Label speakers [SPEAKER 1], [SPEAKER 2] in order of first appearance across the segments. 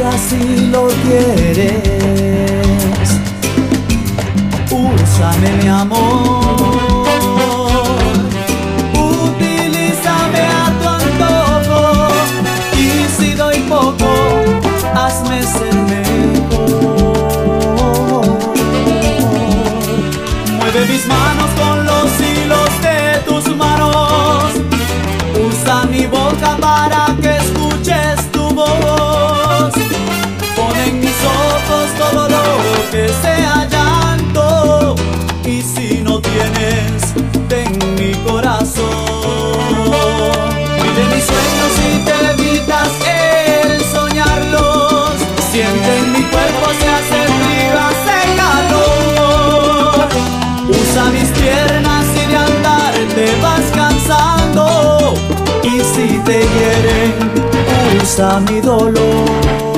[SPEAKER 1] si así lo quieres. Úsame mi amor, utilízame a tu antojo y si doy poco, hazme ser mejor. Mueve mis manos hieren, usa mi dolor.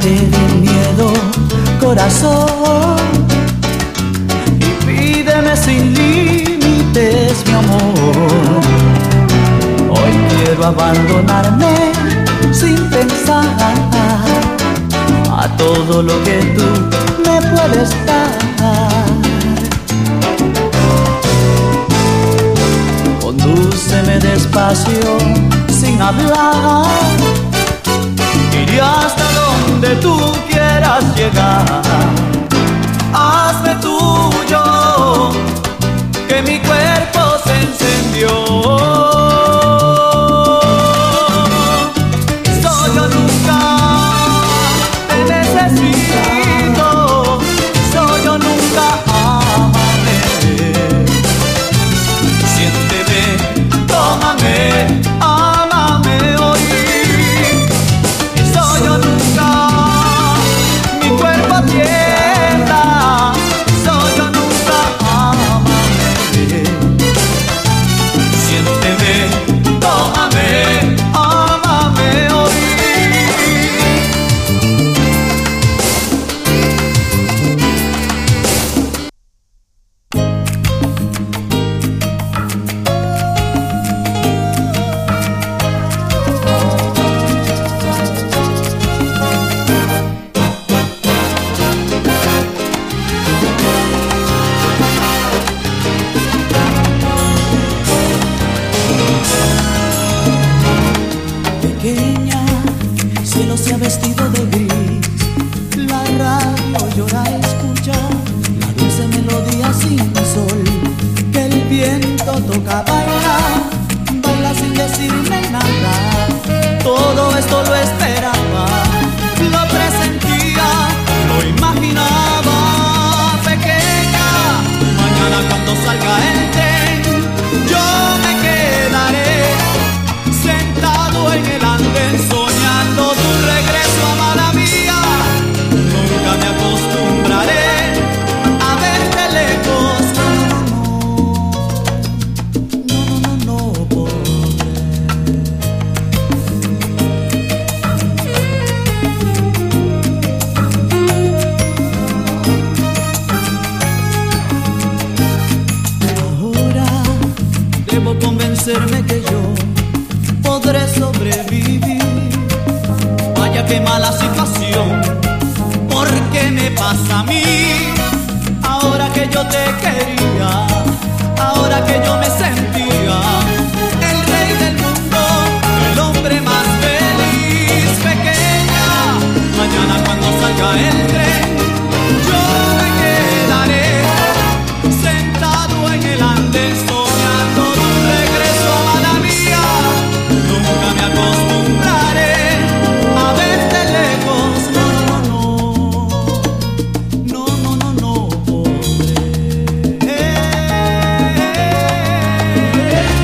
[SPEAKER 1] Despójate del miedo, corazón, y pídeme sin límites, mi amor. Hoy quiero abandonarme sin pensar a todo lo que tú me puedes dar. Condúceme despacio, sin hablar Iré hasta donde tú quieras llegar. Hazme tuyo, que mi cuerpo se encendió. Siénteme, viento convencerme que yo podré sobrevivir. Vaya que mala situación, ¿por qué me pasa a mí? Ahora que yo te quería, ahora que yo me sentía